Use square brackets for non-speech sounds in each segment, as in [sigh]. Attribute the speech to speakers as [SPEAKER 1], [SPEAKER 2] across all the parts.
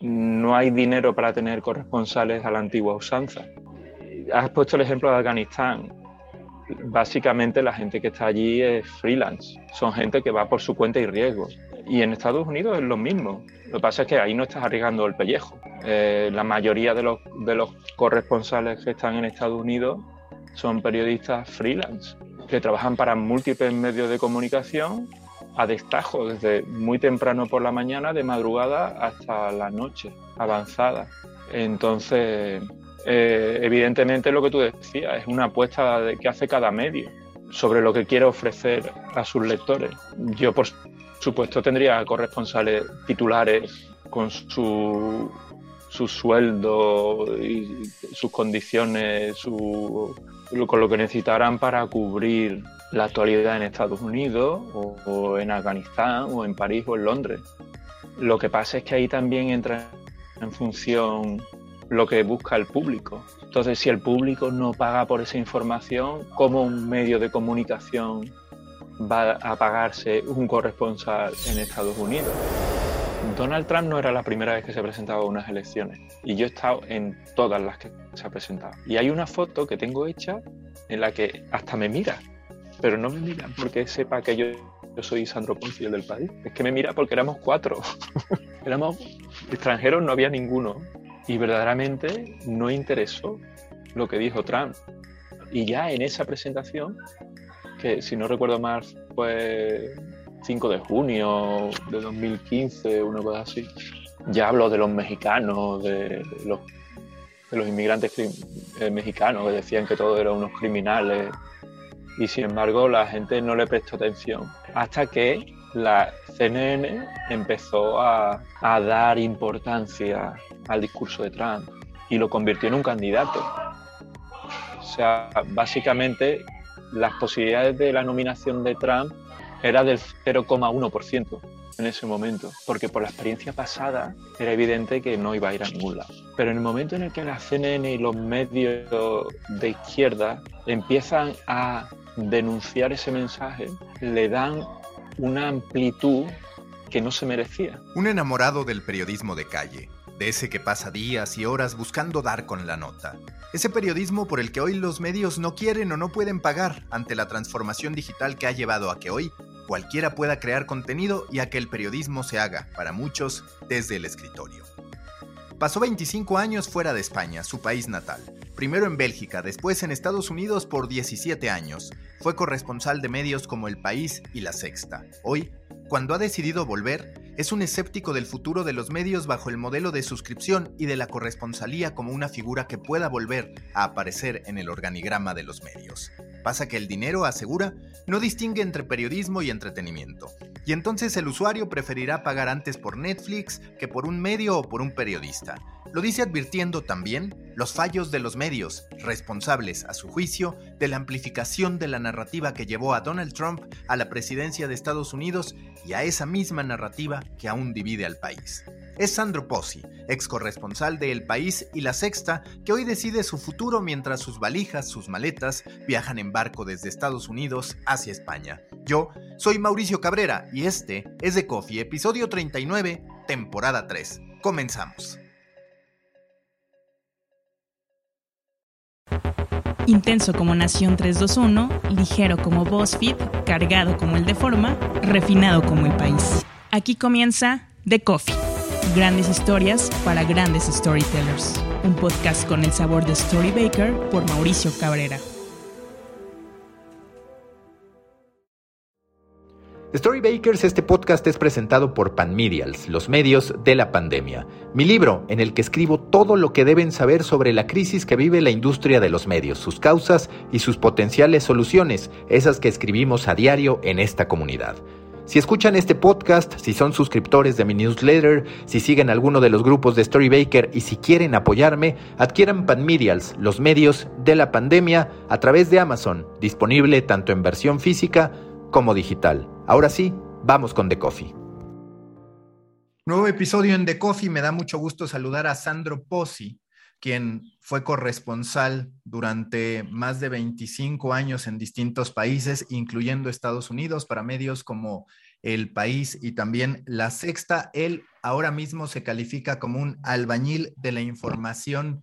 [SPEAKER 1] no hay dinero para tener corresponsales a la antigua usanza. Has puesto el ejemplo de Afganistán. Básicamente la gente que está allí es freelance, son gente que va por su cuenta y riesgo. Y en Estados Unidos es lo mismo. Lo que pasa es que ahí no estás arriesgando el pellejo. Eh, la mayoría de los, de los corresponsales que están en Estados Unidos son periodistas freelance, que trabajan para múltiples medios de comunicación a destajo, desde muy temprano por la mañana, de madrugada hasta la noche, avanzada. Entonces, eh, evidentemente lo que tú decías es una apuesta de, que hace cada medio sobre lo que quiere ofrecer a sus lectores. Yo, por supuesto, tendría corresponsales titulares con su, su sueldo y sus condiciones, su, con lo que necesitaran para cubrir la actualidad en Estados Unidos o, en Afganistán o en París o en Londres. Lo que pasa es que ahí también entra en función lo que busca el público. Entonces, si el público no paga por esa información, ¿cómo un medio de comunicación va a pagarse un corresponsal en Estados Unidos? Donald Trump no era la primera vez que se presentaba a unas elecciones y yo he estado en todas las que se ha presentado. Y hay una foto que tengo hecha en la que hasta me mira, pero no me mira porque sepa que yo, yo soy Sandro Ponzi, el del país. Es que me mira porque éramos cuatro. [laughs] éramos extranjeros, no había ninguno. Y verdaderamente no interesó lo que dijo Trump. Y ya en esa presentación, que si no recuerdo mal fue 5 de junio de 2015, una cosa así, ya habló de los mexicanos, de, los, de los inmigrantes eh, mexicanos que decían que todos eran unos criminales y sin embargo la gente no le prestó atención hasta que la CNN empezó a, dar importancia al discurso de Trump y lo convirtió en un candidato. O sea, básicamente las posibilidades de la nominación de Trump era del 0,1% en ese momento, porque por la experiencia pasada era evidente que no iba a ir a ningún lado. Pero en el momento en el que la CNN y los medios de izquierda empiezan a denunciar ese mensaje, le dan una amplitud que no se merecía.
[SPEAKER 2] Un enamorado del periodismo de calle, de ese que pasa días y horas buscando dar con la nota. Ese periodismo por el que hoy los medios no quieren o no pueden pagar ante la transformación digital que ha llevado a que hoy cualquiera pueda crear contenido y a que el periodismo se haga, para muchos, desde el escritorio. Pasó 25 años fuera de España, su país natal. Primero en Bélgica, después en Estados Unidos por 17 años. Fue corresponsal de medios como El País y La Sexta. Hoy, cuando ha decidido volver, es un escéptico del futuro de los medios bajo el modelo de suscripción y de la corresponsalía como una figura que pueda volver a aparecer en el organigrama de los medios. Pasa que el dinero, asegura, no distingue entre periodismo y entretenimiento. Y entonces el usuario preferirá pagar antes por Netflix que por un medio o por un periodista. Lo dice advirtiendo también los fallos de los medios, responsables, a su juicio, de la amplificación de la narrativa que llevó a Donald Trump a la presidencia de Estados Unidos y a esa misma narrativa que aún divide al país. Es Sandro Pozzi, ex corresponsal de El País y La Sexta, que hoy decide su futuro mientras sus valijas, sus maletas, viajan en barco desde Estados Unidos hacia España. Yo soy Mauricio Cabrera y este es The Coffee, episodio 39, temporada 3. Comenzamos.
[SPEAKER 3] Intenso como Nación 321, ligero como BuzzFeed, cargado como el de Forma, refinado como el país. Aquí comienza The Coffee Grandes historias para grandes storytellers. Un podcast con el sabor de Storybaker por Mauricio Cabrera.
[SPEAKER 2] Storybakers, este podcast es presentado por Panmedials, los medios de la pandemia. Mi libro, en el que escribo todo lo que deben saber sobre la crisis que vive la industria de los medios, sus causas y sus potenciales soluciones, esas que escribimos a diario en esta comunidad. Si escuchan este podcast, si son suscriptores de mi newsletter, si siguen alguno de los grupos de Storybaker y si quieren apoyarme, adquieran Panmedials, los medios de la pandemia, a través de Amazon, disponible tanto en versión física como digital. Ahora sí, vamos con The Coffee. Nuevo episodio en The Coffee. Me da mucho gusto saludar a Sandro Pozzi, quien fue corresponsal durante más de 25 años en distintos países, incluyendo Estados Unidos, para medios como El País y también La Sexta. Él ahora mismo se califica como un albañil de la información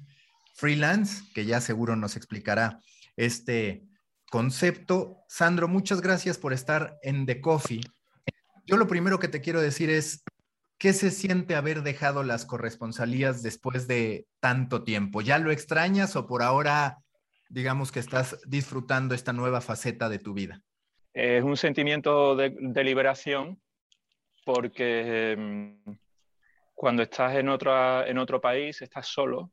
[SPEAKER 2] freelance, que ya seguro nos explicará este concepto. Sandro, muchas gracias por estar en The Coffee. Yo lo primero que te quiero decir es, ¿qué se siente haber dejado las corresponsalías después de tanto tiempo? ¿Ya lo extrañas o por ahora, digamos que estás disfrutando esta nueva faceta de tu vida?
[SPEAKER 1] Es un sentimiento de, liberación porque em, cuando estás en, en otro país, estás solo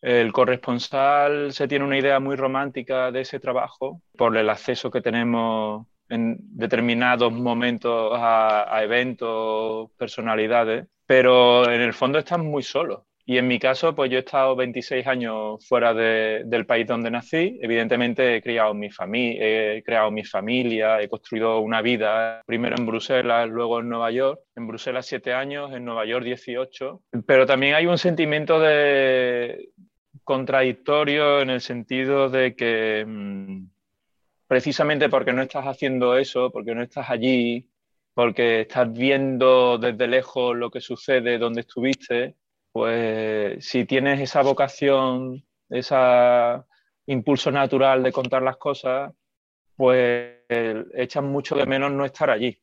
[SPEAKER 1] el corresponsal se tiene una idea muy romántica de ese trabajo por el acceso que tenemos en determinados momentos a, eventos, personalidades, pero en el fondo estás muy solo. Y en mi caso, pues yo he estado 26 años fuera del país donde nací. Evidentemente he criado mi he creado mi familia, he construido una vida, primero en Bruselas, luego en Nueva York. En Bruselas 7 años, en Nueva York 18. Pero también hay un sentimiento de, contradictorio en el sentido de que mm, precisamente porque no estás haciendo eso, porque no estás allí, porque estás viendo desde lejos lo que sucede donde estuviste, pues si tienes esa vocación, ese impulso natural de contar las cosas, pues echas mucho de menos no estar allí.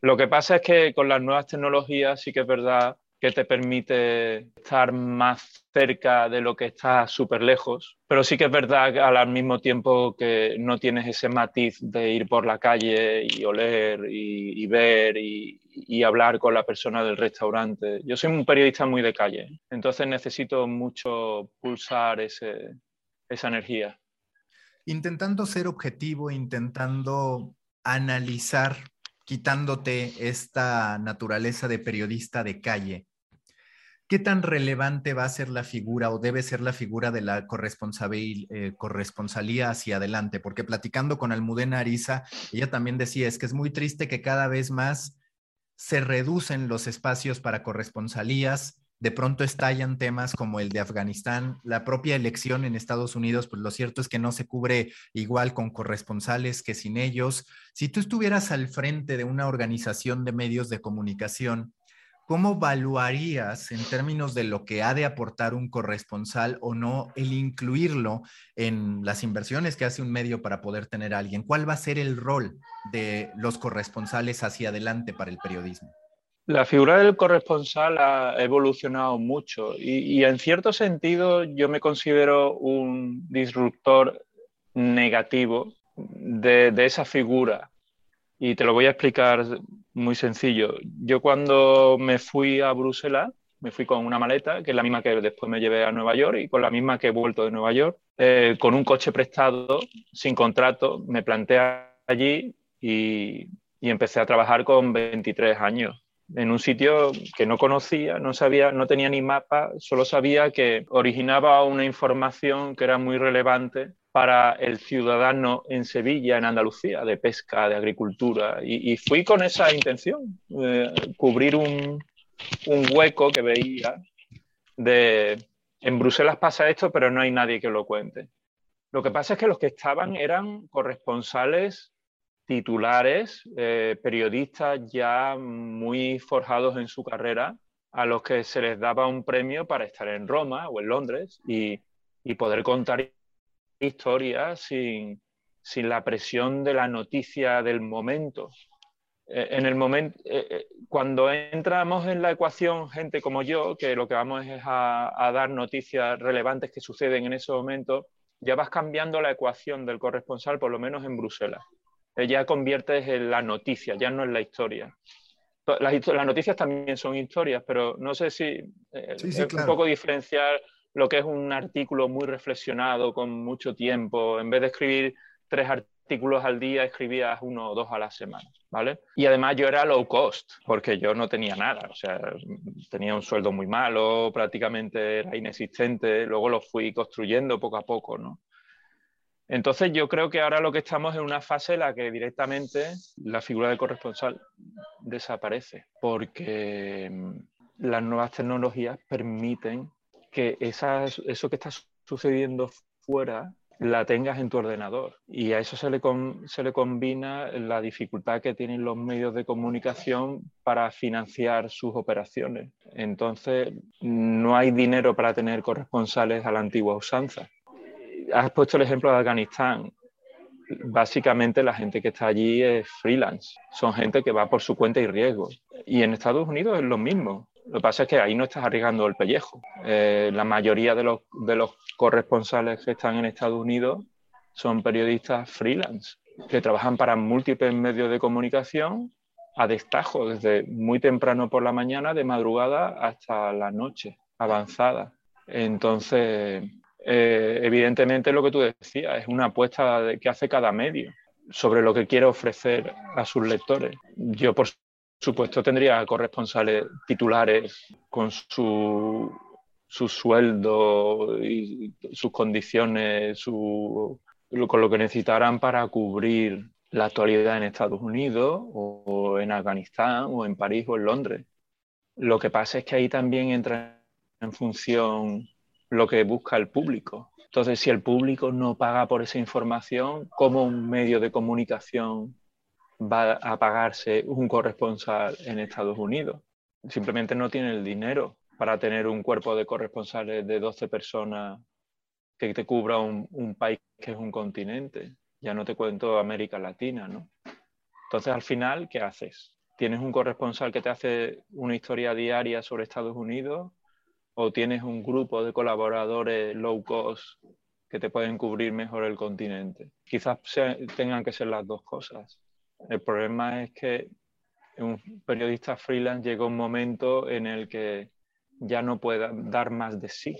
[SPEAKER 1] Lo que pasa es que con las nuevas tecnologías sí que es verdad que te permite estar más cerca de lo que está súper lejos, pero sí que es verdad al mismo tiempo que no tienes ese matiz de ir por la calle y oler y, ver y, hablar con la persona del restaurante. Yo soy un periodista muy de calle, entonces necesito mucho pulsar ese, esa energía.
[SPEAKER 2] Intentando ser objetivo, intentando analizar quitándote esta naturaleza de periodista de calle, ¿Qué tan relevante va a ser la figura o debe ser la figura de la eh, corresponsalía hacia adelante? Porque platicando con Almudena Ariza, ella también decía, es que es muy triste que cada vez más se reducen los espacios para corresponsalías, de pronto estallan temas como el de Afganistán, la propia elección en Estados Unidos, pues lo cierto es que no se cubre igual con corresponsales que sin ellos. Si tú estuvieras al frente de una organización de medios de comunicación, ¿cómo evaluarías en términos de lo que ha de aportar un corresponsal o no el incluirlo en las inversiones que hace un medio para poder tener a alguien? ¿Cuál va a ser el rol de los corresponsales hacia adelante para el periodismo?
[SPEAKER 1] La figura del corresponsal ha evolucionado mucho y, en cierto sentido yo me considero un disruptor negativo de esa figura y te lo voy a explicar muy sencillo. Yo cuando me fui a Bruselas, me fui con una maleta, que es la misma que después me llevé a Nueva York y con la misma que he vuelto de Nueva York, eh, con un coche prestado, sin contrato, me planté allí y, y, empecé a trabajar con 23 años en un sitio que no conocía, no sabía, no tenía ni mapa, solo sabía que originaba una información que era muy relevante para el ciudadano en Sevilla, en Andalucía, de pesca, de agricultura. Y, fui con esa intención, eh, cubrir un, hueco que veía de, en Bruselas pasa esto, pero no hay nadie que lo cuente. Lo que pasa es que los que estaban eran corresponsales titulares, eh, periodistas ya muy forjados en su carrera, a los que se les daba un premio para estar en Roma o en Londres y, y poder contar historia sin, la presión de la noticia del momento. Eh, en el momento, eh, eh, cuando entramos en la ecuación, gente como yo, que lo que vamos es a, dar noticias relevantes que suceden en ese momento, ya vas cambiando la ecuación del corresponsal, por lo menos en Bruselas. Ya conviertes en la noticia, ya no en la historia. Las, noticias también son historias, pero no sé si es un poco diferenciar lo que es un artículo muy reflexionado, con mucho tiempo. En vez de escribir tres artículos al día, escribías uno o dos a la semana, ¿vale? Y además yo era low cost, porque yo no tenía nada, o sea, tenía un sueldo muy malo, prácticamente era inexistente, luego lo fui construyendo poco a poco, ¿no? Entonces yo creo que ahora lo que estamos en una fase en la que directamente la figura del corresponsal desaparece, porque mm, las nuevas tecnologías permiten que eso que está sucediendo fuera la tengas en tu ordenador. Y a eso se le, se le combina la dificultad que tienen los medios de comunicación para financiar sus operaciones. Entonces, no hay dinero para tener corresponsales a la antigua usanza. Has puesto el ejemplo de Afganistán. Básicamente la gente que está allí es freelance, son gente que va por su cuenta y riesgo. Y en Estados Unidos es lo mismo. Lo que pasa es que ahí no estás arriesgando el pellejo. Eh, la mayoría de los, de los corresponsales que están en Estados Unidos son periodistas freelance, que trabajan para múltiples medios de comunicación a destajo, desde muy temprano por la mañana, de madrugada hasta la noche avanzada. Entonces, eh, evidentemente lo que tú decías es una apuesta que hace cada medio sobre lo que quiere ofrecer a sus lectores. Yo, por supuesto, tendría corresponsales titulares con su, su sueldo y sus condiciones, su, con lo que necesitaran para cubrir la actualidad en Estados Unidos o, en Afganistán o en París o en Londres. Lo que pasa es que ahí también entra en función lo que busca el público. Entonces, si el público no paga por esa información, ¿cómo un medio de comunicación va a pagarse un corresponsal en Estados Unidos. Simplemente no tiene el dinero para tener un cuerpo de corresponsales de 12 personas que te cubra un, país que es un continente. Ya no te cuento América Latina, ¿no? Entonces, al final, ¿qué haces? ¿Tienes un corresponsal que te hace una historia diaria sobre Estados Unidos? ¿O tienes un grupo de colaboradores low cost que te pueden cubrir mejor el continente? Quizás tengan que ser las dos cosas. El problema es que un periodista freelance llega un momento en el que ya no puede dar más de sí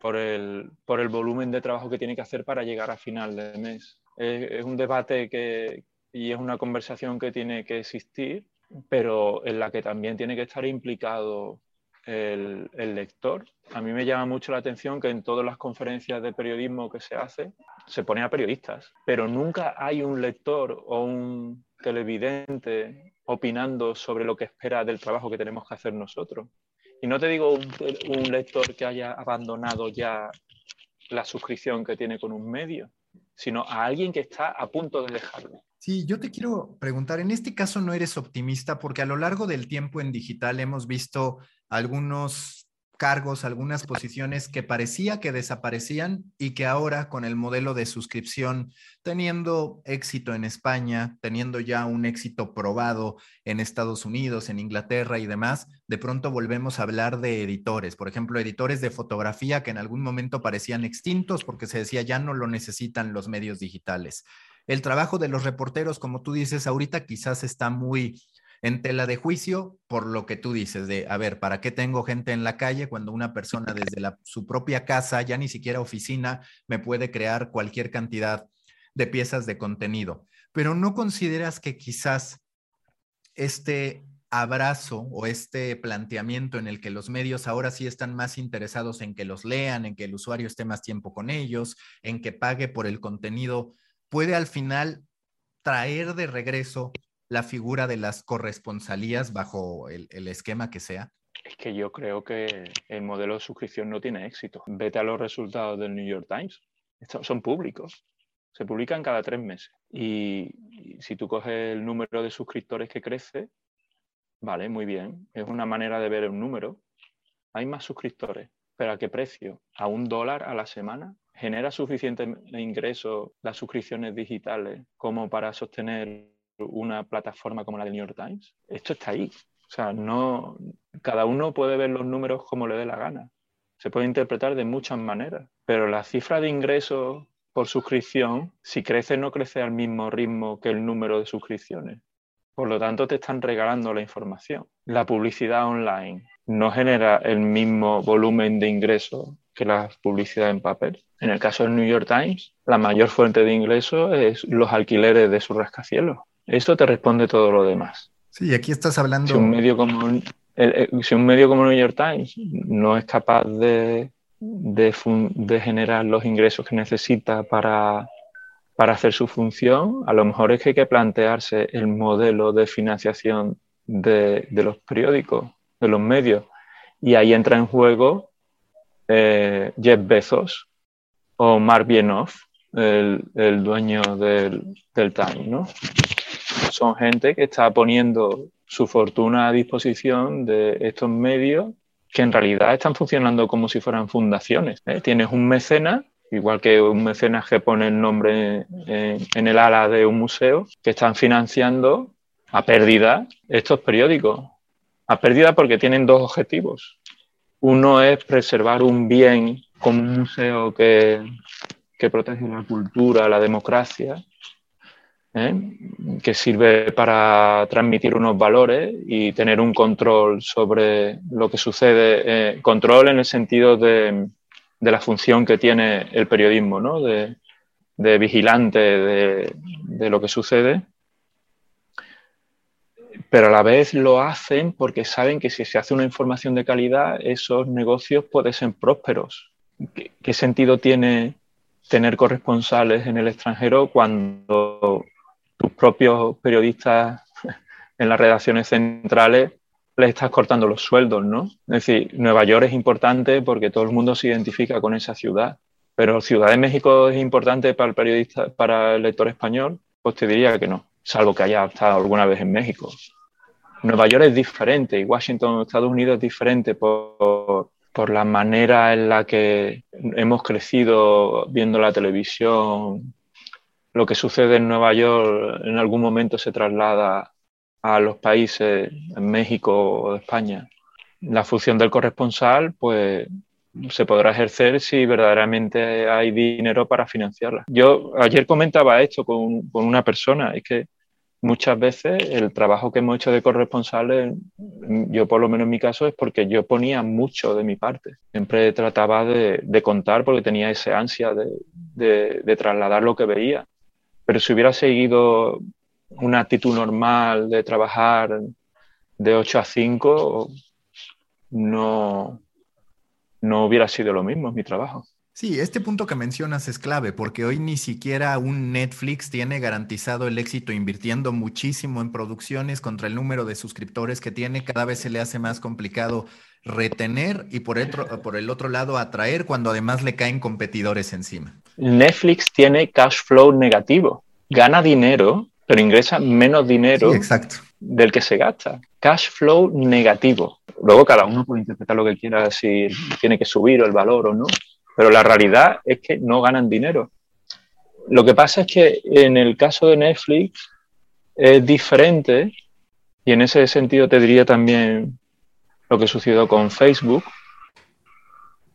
[SPEAKER 1] por el, por el volumen de trabajo que tiene que hacer para llegar a final de mes. Es, un debate que, y es una conversación que tiene que existir, pero en la que también tiene que estar implicado el, el, lector. A mí me llama mucho la atención que en todas las conferencias de periodismo que se hace, se pone a periodistas, pero nunca hay un lector o un televidente opinando sobre lo que espera del trabajo que tenemos que hacer nosotros. Y no te digo un, un lector que haya abandonado ya la suscripción que tiene con un medio, sino a alguien que está a punto de dejarlo.
[SPEAKER 2] Sí, yo te quiero preguntar, en este caso no eres optimista porque a lo largo del tiempo en digital hemos visto algunos cargos, algunas posiciones que parecía que desaparecían y que ahora con el modelo de suscripción, teniendo éxito en España, teniendo ya un éxito probado en Estados Unidos, en Inglaterra y demás, de pronto volvemos a hablar de editores, por ejemplo, editores de fotografía que en algún momento parecían extintos porque se decía ya no lo necesitan los medios digitales. El trabajo de los reporteros, como tú dices, ahorita quizás está muy en tela de juicio por lo que tú dices de, a ver, ¿para qué tengo gente en la calle cuando una persona desde su propia casa, ya ni siquiera oficina, me puede crear cualquier cantidad de piezas de contenido? Pero no consideras que quizás este abrazo o este planteamiento en el que los medios ahora sí están más interesados en que los lean, en que el usuario esté más tiempo con ellos, en que pague por el contenido, puede al final traer de regreso la figura de las corresponsalías bajo el, esquema que sea?
[SPEAKER 1] Es que yo creo que el modelo de suscripción no tiene éxito. Vete a los resultados del New York Times. son públicos. Se publican cada tres meses. Y, si tú coges el número de suscriptores que crece, vale, muy bien. Es una manera de ver un número. Hay más suscriptores. ¿Pero a qué precio? ¿A un dólar a la semana? ¿Genera suficiente ingreso las suscripciones digitales como para sostener una plataforma como la del New York Times, esto está ahí. O sea, no, cada uno puede ver los números como le dé la gana. Se puede interpretar de muchas maneras, pero la cifra de ingresos por suscripción, si crece, no crece al mismo ritmo que el número de suscripciones. Por lo tanto, te están regalando la información. La publicidad online no genera el mismo volumen de ingresos que la publicidad en papel. En el caso del New York Times, la mayor fuente de ingresos es los alquileres de sus rascacielos. Esto te responde todo lo demás.
[SPEAKER 2] Sí, aquí estás hablando.
[SPEAKER 1] Si un medio como, si un medio como New York Times no es capaz de, de, generar los ingresos que necesita para, para hacer su función, a lo mejor es que hay que plantearse el modelo de financiación de, de los periódicos, de los medios. Y ahí entra en juego eh, Jeff Bezos, o Mark Bienoff, el, el dueño del, del Time, ¿no? Son gente que está poniendo su fortuna a disposición de estos medios que en realidad están funcionando como si fueran fundaciones. ¿eh? Tienes un mecenas, igual que un mecenas que pone el nombre en, en el ala de un museo, que están financiando a pérdida estos periódicos. A pérdida porque tienen dos objetivos. Uno es preservar un bien como un museo que, que protege la cultura, la democracia, ¿eh? que sirve para transmitir unos valores y tener un control sobre lo que sucede, eh, control en el sentido de, de, la función que tiene el periodismo, ¿no? de, vigilante de, lo que sucede, pero a la vez lo hacen porque saben que si se hace una información de calidad, esos negocios pueden ser prósperos. ¿Qué, qué sentido tiene tener corresponsales en el extranjero cuando tus propios periodistas [laughs] en las redacciones centrales les estás cortando los sueldos, ¿no? Es decir, Nueva York es importante porque todo el mundo se identifica con esa ciudad, pero Ciudad de México es importante para el periodista, para el lector español, pues te diría que no, salvo que haya estado alguna vez en México. Nueva York es diferente y Washington, Estados Unidos es diferente por, por la manera en la que hemos crecido viendo la televisión, lo que sucede en Nueva York en algún momento se traslada a los países, en México o España. La función del corresponsal, pues se podrá ejercer si verdaderamente hay dinero para financiarla. Yo ayer comentaba esto con, con una persona, es que muchas veces el trabajo que hemos hecho de corresponsales, yo por lo menos en mi caso, es porque yo ponía mucho de mi parte. Siempre trataba de, de contar porque tenía esa ansia de, de, de, trasladar lo que veía. Pero si hubiera seguido una actitud normal de trabajar de 8 a 5, no, no hubiera sido lo mismo mi trabajo.
[SPEAKER 2] Sí, este punto que mencionas es clave porque hoy ni siquiera un Netflix tiene garantizado el éxito invirtiendo muchísimo en producciones contra el número de suscriptores que tiene. Cada vez se le hace más complicado retener y por, otro, por el otro lado atraer cuando además le caen competidores encima.
[SPEAKER 1] Netflix tiene cash flow negativo, gana dinero, pero ingresa menos dinero
[SPEAKER 2] sí, exacto.
[SPEAKER 1] del que se gasta. Cash flow negativo. Luego cada uno puede interpretar lo que quiera, si tiene que subir el valor o no, pero la realidad es que no ganan dinero. Lo que pasa es que en el caso de Netflix es diferente y en ese sentido te diría también lo que sucedió con Facebook,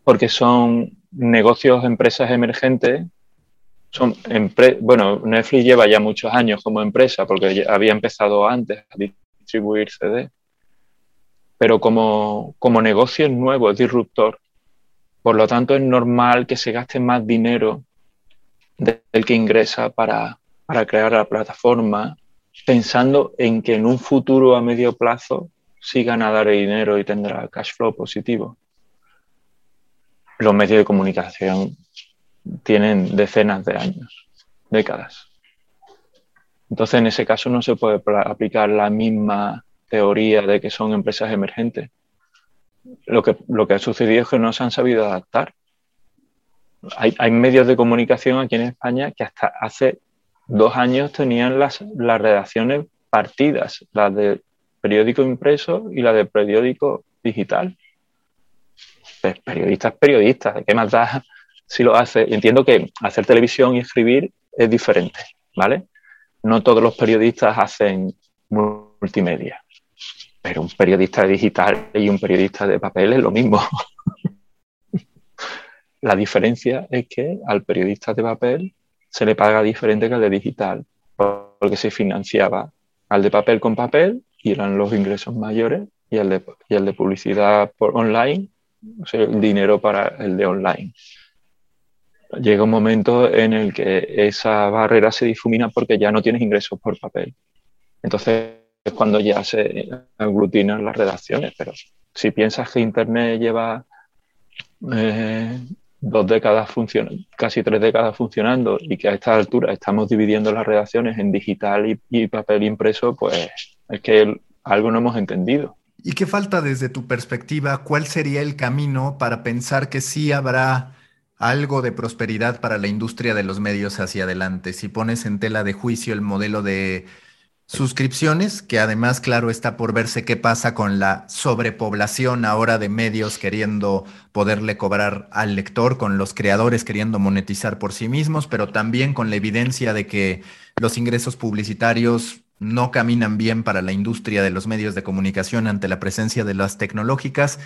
[SPEAKER 1] porque son negocios, empresas emergentes. Son empre bueno, Netflix lleva ya muchos años como empresa porque había empezado antes a distribuir CD, pero como, como negocio es nuevo, es disruptor. Por lo tanto, es normal que se gaste más dinero del que ingresa para, para crear la plataforma, pensando en que en un futuro a medio plazo sí ganará dinero y tendrá cash flow positivo los medios de comunicación tienen decenas de años, décadas. Entonces, en ese caso no se puede aplicar la misma teoría de que son empresas emergentes. Lo que, lo que ha sucedido es que no se han sabido adaptar. Hay, hay medios de comunicación aquí en España que hasta hace dos años tenían las, las redacciones partidas, la de periódico impreso y la de periódico digital periodista es periodista, ¿qué más da si lo hace? Entiendo que hacer televisión y escribir es diferente, ¿vale? No todos los periodistas hacen multimedia, pero un periodista digital y un periodista de papel es lo mismo. [laughs] La diferencia es que al periodista de papel se le paga diferente que al de digital, porque se financiaba al de papel con papel y eran los ingresos mayores y el de, y de publicidad por online o sea, el dinero para el de online. Llega un momento en el que esa barrera se difumina porque ya no tienes ingresos por papel. Entonces es cuando ya se aglutinan las redacciones. Pero si piensas que Internet lleva eh, dos décadas funcionando, casi tres décadas funcionando y que a esta altura estamos dividiendo las redacciones en digital y, y papel impreso, pues es que algo no hemos entendido.
[SPEAKER 2] ¿Y qué falta desde tu perspectiva? ¿Cuál sería el camino para pensar que sí habrá algo de prosperidad para la industria de los medios hacia adelante. Si pones en tela de juicio el modelo de suscripciones, que además, claro, está por verse qué pasa con la sobrepoblación ahora de medios queriendo poderle cobrar al lector, con los creadores queriendo monetizar por sí mismos, pero también con la evidencia de que los ingresos publicitarios no caminan bien para la industria de los medios de comunicación ante la presencia de las tecnológicas.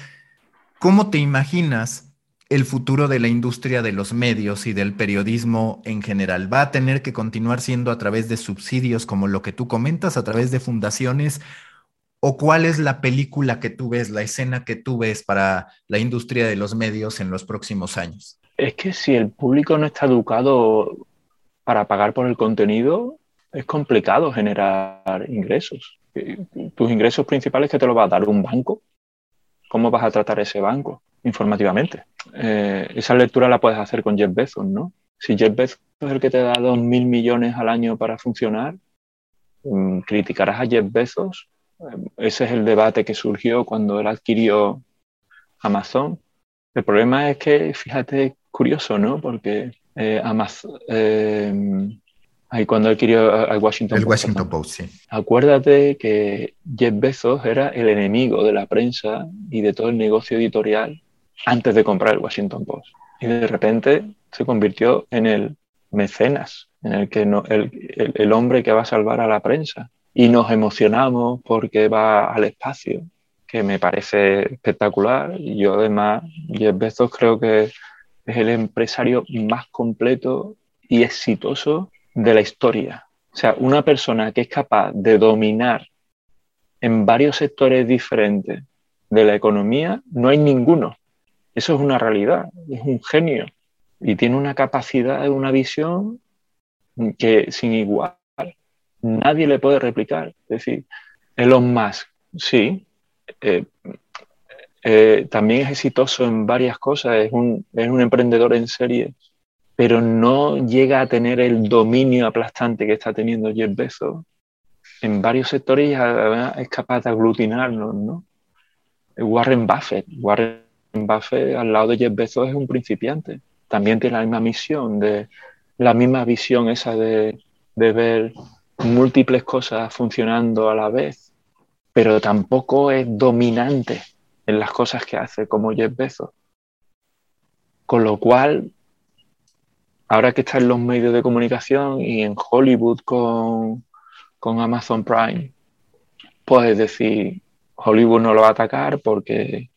[SPEAKER 2] ¿Cómo te imaginas el futuro de la industria de los medios y del periodismo en general? ¿Va a tener que continuar siendo a través de subsidios como lo que tú comentas, a través de fundaciones? ¿O cuál es la película que tú ves, la escena que tú ves para la industria de los medios en los próximos años?
[SPEAKER 1] Es que si el público no está educado para pagar por el contenido, es complicado generar ingresos. Tus ingresos principales que te lo va a dar un banco. ¿Cómo vas a tratar ese banco? Informativamente. Eh, esa lectura la puedes hacer con Jeff Bezos, ¿no? Si Jeff Bezos es el que te da dos mil millones al año para funcionar, mm, criticarás a Jeff Bezos. Eh, ese es el debate que surgió cuando él adquirió Amazon. El problema es que, fíjate, curioso, ¿no? Porque eh, Amazon, Ahí cuando adquirió el Washington
[SPEAKER 2] el Post. Washington Post, sí.
[SPEAKER 1] Acuérdate que Jeff Bezos era el enemigo de la prensa y de todo el negocio editorial antes de comprar el Washington Post. Y de repente se convirtió en el mecenas, en el, que no, el, el, hombre que va a salvar a la prensa. Y nos emocionamos porque va al espacio, que me parece espectacular. Y yo además, Jeff Bezos creo que es el empresario más completo y exitoso de la historia. O sea, una persona que es capaz de dominar en varios sectores diferentes de la economía, no hay ninguno. Eso es una realidad, es un genio y tiene una capacidad, una visión que sin igual nadie le puede replicar. Es decir, Elon Musk, sí, eh, eh, también es exitoso en varias cosas, es un, es un emprendedor en serie, pero no llega a tener el dominio aplastante que está teniendo Jeff Bezos. En varios sectores es capaz de aglutinarnos, ¿no? Warren Buffett, Warren Buffett al lado de Jeff Bezos es un principiante. También tiene la misma misión, de, la misma visión esa de, de ver múltiples cosas funcionando a la vez, pero tampoco es dominante en las cosas que hace como Jeff Bezos. Con lo cual, ahora que está en los medios de comunicación y en Hollywood con, con Amazon Prime, puedes decir, Hollywood no lo va a atacar porque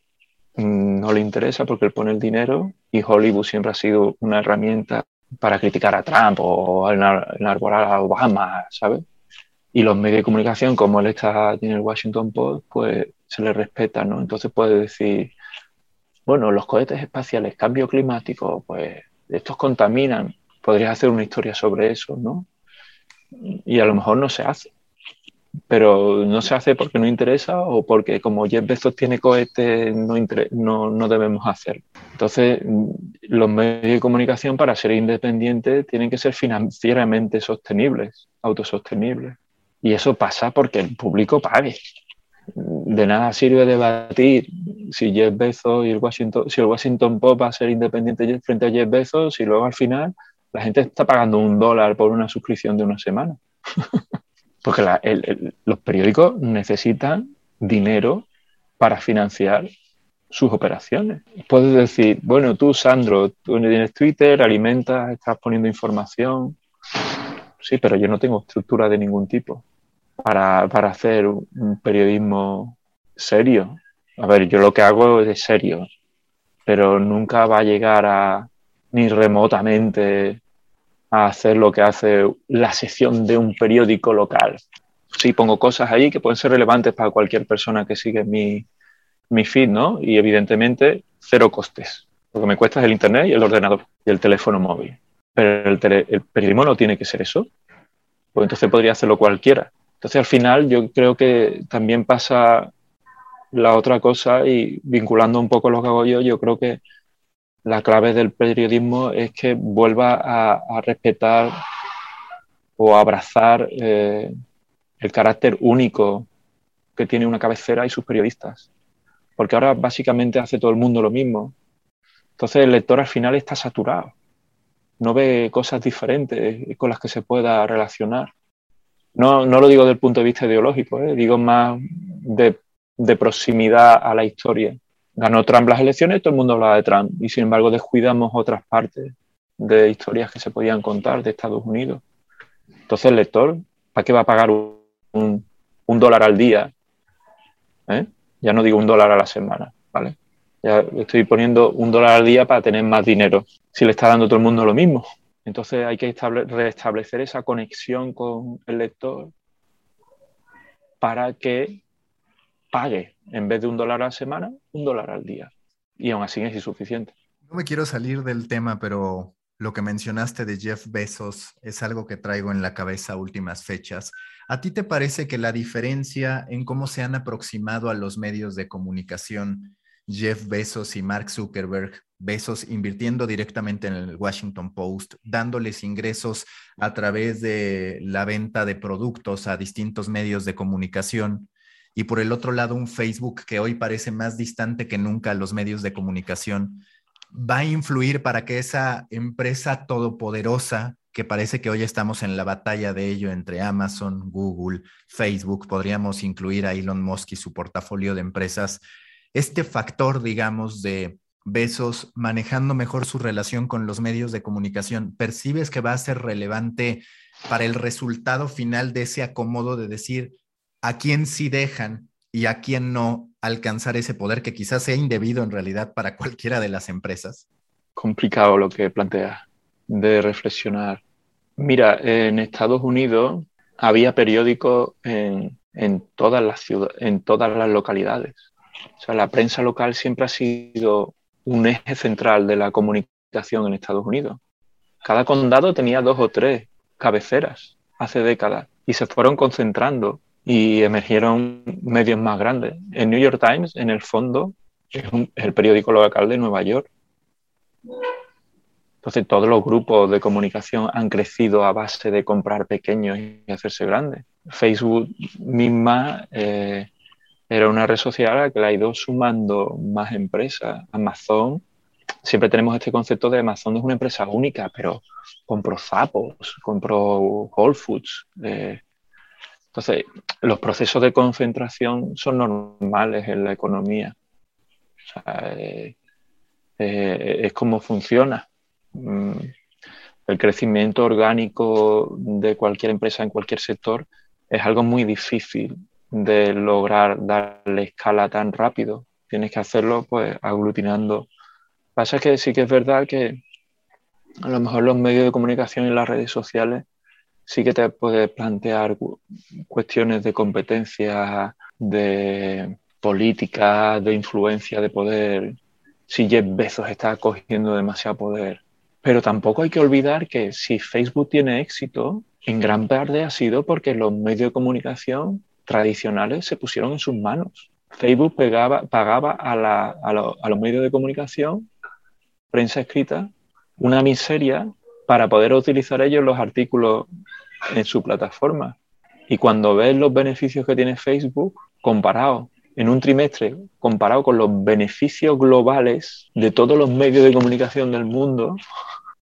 [SPEAKER 1] no le interesa porque él pone el dinero y Hollywood siempre ha sido una herramienta para criticar a Trump o enarbolar a Obama, ¿sabes? Y los medios de comunicación, como él está en el Washington Post, pues se le respeta, ¿no? Entonces puede decir, bueno, los cohetes espaciales, cambio climático, pues estos contaminan. Podrías hacer una historia sobre eso, ¿no? Y a lo mejor no se hace pero no se hace porque no interesa o porque como Jeff Bezos tiene cohetes no, no, no, debemos hacer. Entonces, los medios de comunicación para ser independientes tienen que ser financieramente sostenibles, autosostenibles. Y eso pasa porque el público pague. De nada sirve debatir si Jeff Bezos y el Washington, si el Washington Post va a ser independiente frente a Jeff Bezos y luego al final la gente está pagando un dólar por una suscripción de una semana. [laughs] Porque los periódicos necesitan dinero para financiar sus operaciones. Puedes decir, bueno, tú, Sandro, tú tienes Twitter, alimentas, estás poniendo información. Sí, pero yo no tengo estructura de ningún tipo para, para hacer un periodismo serio. A ver, yo lo que hago es serio, pero nunca va a llegar a ni remotamente a hacer lo que hace la sección de un periódico local. Sí, pongo cosas ahí que pueden ser relevantes para cualquier persona que sigue mi, mi feed, ¿no? Y evidentemente cero costes. Lo que me cuesta es el internet y el ordenador y el teléfono móvil. Pero el, el periodismo no tiene que ser eso. Pues entonces podría hacerlo cualquiera. Entonces al final yo creo que también pasa la otra cosa y vinculando un poco lo que hago yo, yo creo que la clave del periodismo es que vuelva a, respetar o abrazar eh, el carácter único que tiene una cabecera y sus periodistas. Porque ahora básicamente hace todo el mundo lo mismo. Entonces el lector al final está saturado, no ve cosas diferentes con las que se pueda relacionar. No, no lo digo desde el punto de vista ideológico, ¿eh? digo más de, de, proximidad a la historia. Ganó Trump las elecciones, todo el mundo hablaba de Trump y sin embargo descuidamos otras partes de historias que se podían contar de Estados Unidos. Entonces el lector, ¿para qué va a pagar un, dólar al día? ¿Eh? Ya no digo un dólar a la semana, ¿vale? Ya estoy poniendo un dólar al día para tener más dinero, si le está dando todo el mundo lo mismo. Entonces hay que restablecer esa conexión con el lector para que pague, en vez de un dólar a la semana, un dólar al día. Y aún así es insuficiente.
[SPEAKER 2] No me quiero salir del tema, pero lo que mencionaste de Jeff Bezos es algo que traigo en la cabeza últimas fechas. ¿A ti te parece que la diferencia en cómo se han aproximado a los medios de comunicación Jeff Bezos y Mark Zuckerberg, Bezos invirtiendo directamente en el Washington Post, dándoles ingresos a través de la venta de productos a distintos medios de comunicación. Y por el otro lado, un Facebook que hoy parece más distante que nunca a los medios de comunicación, va a influir para que esa empresa todopoderosa, que parece que hoy estamos en la batalla de ello entre Amazon, Google, Facebook, podríamos incluir a Elon Musk y su portafolio de empresas, este factor, digamos, de Besos manejando mejor su relación con los medios de comunicación, ¿percibes que va a ser relevante para el resultado final de ese acomodo de decir a quién sí dejan y a quién no alcanzar ese poder que quizás sea indebido en realidad para [laughs] cualquiera de las empresas?
[SPEAKER 1] Complicado lo que plantea de reflexionar. Mira, en Estados Unidos había periódicos en, en todas las en todas las localidades o sea, la prensa local siempre ha sido un eje central de la comunicación en Estados Unidos. Cada condado tenía dos o tres cabeceras hace décadas y se fueron concentrando y emergieron medios más grandes. El New York Times, en el fondo, es, el periódico local de Nueva York. Entonces, todos los grupos de comunicación han crecido a base de comprar pequeños y hacerse grandes. Facebook misma eh, era una red social que la ha ido sumando más empresas. Amazon, siempre tenemos este concepto de Amazon es una empresa única, pero compró Zappos, compró Whole Foods. Eh, entonces, los procesos de concentración son normales en la economía. Eh, eh, es como funciona. Mm, el crecimiento orgánico de cualquier empresa en cualquier sector es algo muy difícil de lograr darle escala tan rápido. Tienes que hacerlo pues aglutinando. Pasa que sí que es verdad que a lo mejor los medios de comunicación y las redes sociales sí que te puedes plantear cuestiones de competencia, de política, de influencia, de poder. Si Jeff Bezos está cogiendo demasiado poder. Pero tampoco hay que olvidar que si Facebook tiene éxito, en gran parte ha sido porque los medios de comunicación tradicionales se pusieron en sus manos. Facebook pagaba a, los medios de comunicación, prensa escrita, una miseria para poder utilizar ellos los artículos en su plataforma. Y cuando ves los beneficios que tiene Facebook, comparado en un trimestre, comparado con los beneficios globales de todos los medios de comunicación del mundo,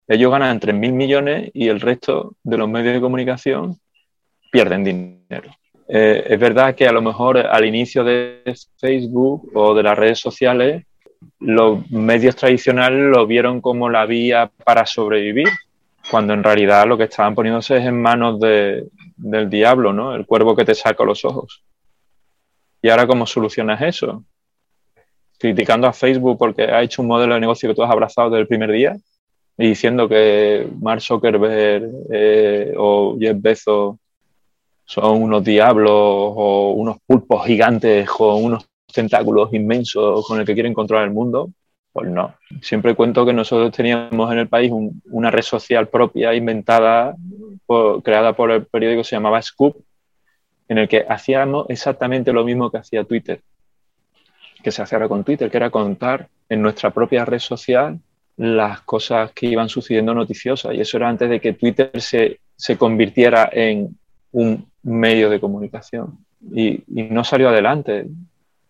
[SPEAKER 1] ellos ganan 3.000 millones y el resto de los medios de comunicación pierden dinero. Eh, es verdad que a lo mejor al inicio de Facebook o de las redes sociales, los medios tradicionales lo vieron como la vía para sobrevivir, cuando en realidad lo que estaban poniéndose es en manos del diablo, ¿no? El cuervo que te saca los ojos. ¿Y ahora cómo solucionas eso? Criticando a Facebook porque ha hecho un modelo de negocio que tú has abrazado desde el primer día y diciendo que Mark Zuckerberg eh, o Jeff Bezos son unos diablos o unos pulpos gigantes con unos tentáculos inmensos con el que quieren controlar el mundo, pues no. Siempre cuento que nosotros teníamos en el país una red social propia inventada, creada por el periódico se llamaba Scoop, en el que hacíamos exactamente lo mismo que hacía Twitter, que se hacía ahora con Twitter, que era contar en nuestra propia red social las cosas que iban sucediendo noticiosas. Y eso era antes de que Twitter se, se convirtiera en un medio de comunicación y, no salió adelante.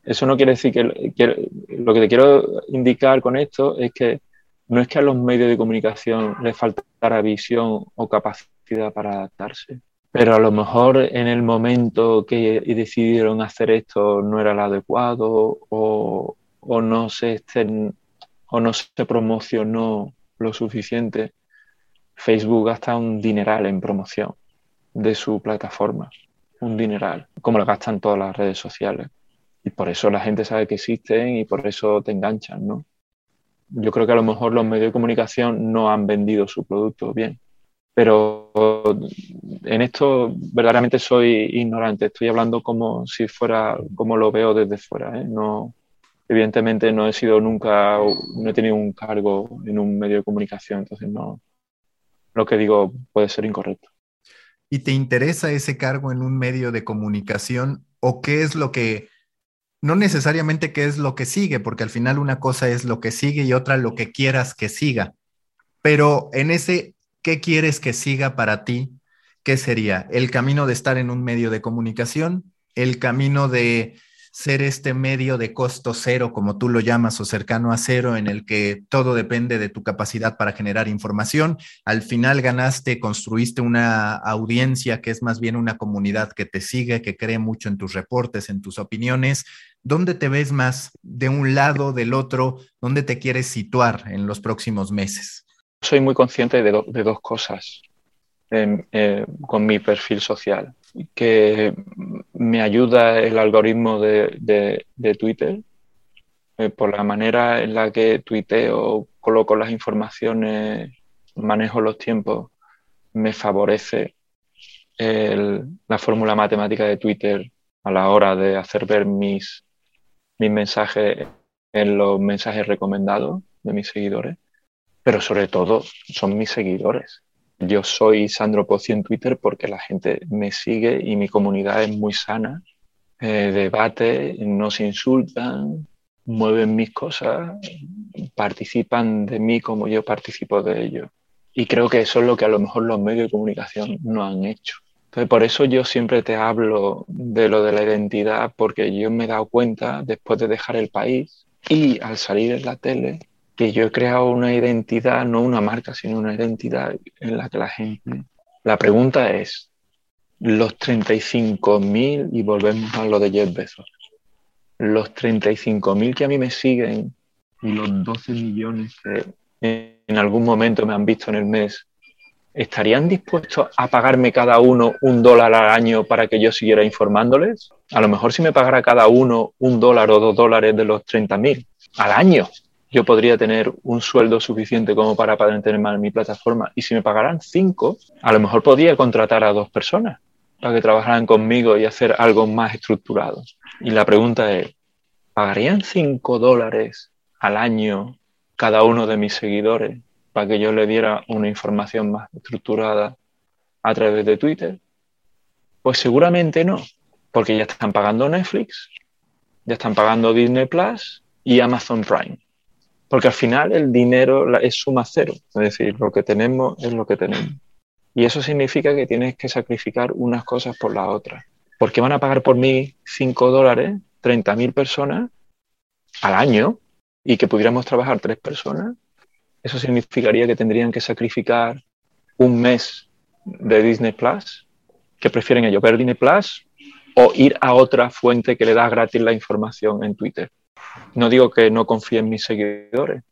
[SPEAKER 1] Eso no quiere decir que, lo que te quiero indicar con esto es que no es que a los medios de comunicación les faltara visión o capacidad para adaptarse, pero a lo mejor en el momento que decidieron hacer esto no era el adecuado o, no, se o no se promocionó lo suficiente. Facebook gasta un dineral en promoción de su plataforma, un dineral, como lo gastan todas las redes sociales. Y por eso la gente sabe que existen y por eso te enganchan, ¿no? yo creo que a lo mejor los medios de comunicación no han vendido su producto bien. Pero en esto verdaderamente soy ignorante. Estoy hablando como si fuera, como lo veo desde fuera. ¿eh? No, evidentemente no he sido nunca, no he tenido un cargo en un medio de comunicación, entonces no, lo que digo puede ser incorrecto.
[SPEAKER 2] ¿Y te interesa ese cargo en un medio de comunicación o qué es lo que no necesariamente qué es lo que sigue, porque al final una cosa es lo que sigue y otra lo que quieras que siga. Pero en ese, ¿qué quieres que siga para ti? ¿Qué sería? ¿El camino de estar en un medio de comunicación? ¿El camino de ser este medio de costo cero, como tú lo llamas, o cercano a cero, en el que todo depende de tu capacidad para generar información. Al final ganaste, construiste una audiencia que es más bien una comunidad que te sigue, que cree mucho en tus reportes, en tus opiniones. ¿Dónde te ves más de un lado, del otro? ¿Dónde te quieres situar en los próximos meses?
[SPEAKER 1] Soy muy consciente de, dos cosas eh, con mi perfil social que me ayuda el algoritmo de, Twitter eh, por la manera en la que tuiteo, coloco las informaciones, manejo los tiempos, me favorece la fórmula matemática de Twitter a la hora de hacer ver mis, mis mensajes en los mensajes recomendados de mis seguidores, pero sobre todo son mis seguidores. Yo soy Sandro Pozzi en Twitter porque la gente me sigue y mi comunidad es muy sana. Eh, debate, no se insultan, mueven mis cosas, participan de mí como yo participo de ellos. Y creo que eso es lo que a lo mejor los medios de comunicación no han hecho. Entonces, por eso yo siempre te hablo de lo de la identidad, porque yo me he dado cuenta después de dejar el país y al salir en la tele que yo he creado una identidad, no una marca, sino una identidad en la que la gente... La pregunta es, los 35.000, y volvemos a lo de Jeff Bezos, los 35.000 que a mí me siguen y los 12 millones que en algún momento me han visto en el mes, ¿estarían dispuestos a pagarme cada uno un dólar al año para que yo siguiera informándoles? A lo mejor si me pagara cada uno un dólar o dos dólares de los 30.000 al año, yo podría tener un sueldo suficiente como para tener en mi plataforma. Y si me pagaran cinco, a lo mejor podría contratar a dos personas para que trabajaran conmigo y hacer algo más estructurado. Y la pregunta es, ¿pagarían cinco dólares al año cada uno de mis seguidores para que yo le diera una información más estructurada a través de Twitter? Pues seguramente no, porque ya están pagando Netflix, ya están pagando Disney Plus y Amazon Prime. Porque al final el dinero es suma cero, es decir, lo que tenemos es lo que tenemos. Y eso significa que tienes que sacrificar unas cosas por las otras. Porque van a pagar por mí 5 dólares 30.000 personas al año y que pudiéramos trabajar tres personas. Eso significaría que tendrían que sacrificar un mes de Disney Plus, que prefieren ellos ver Disney Plus o ir a otra fuente que le da gratis la información en Twitter. No digo que no confíe en mis seguidores,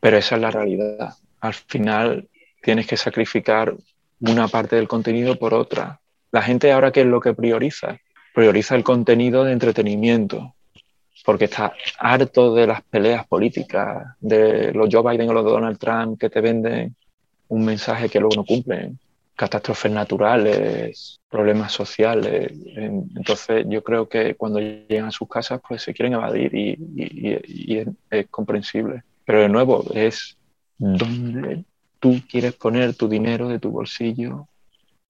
[SPEAKER 1] pero esa es la realidad. Al final tienes que sacrificar una parte del contenido por otra. La gente ahora, ¿qué es lo que prioriza? Prioriza el contenido de entretenimiento, porque está harto de las peleas políticas, de los Joe Biden o los Donald Trump que te venden un mensaje que luego no cumplen catástrofes naturales, problemas sociales. Entonces yo creo que cuando llegan a sus casas pues se quieren evadir y, es, comprensible. Pero de nuevo es dónde tú quieres poner tu dinero de tu bolsillo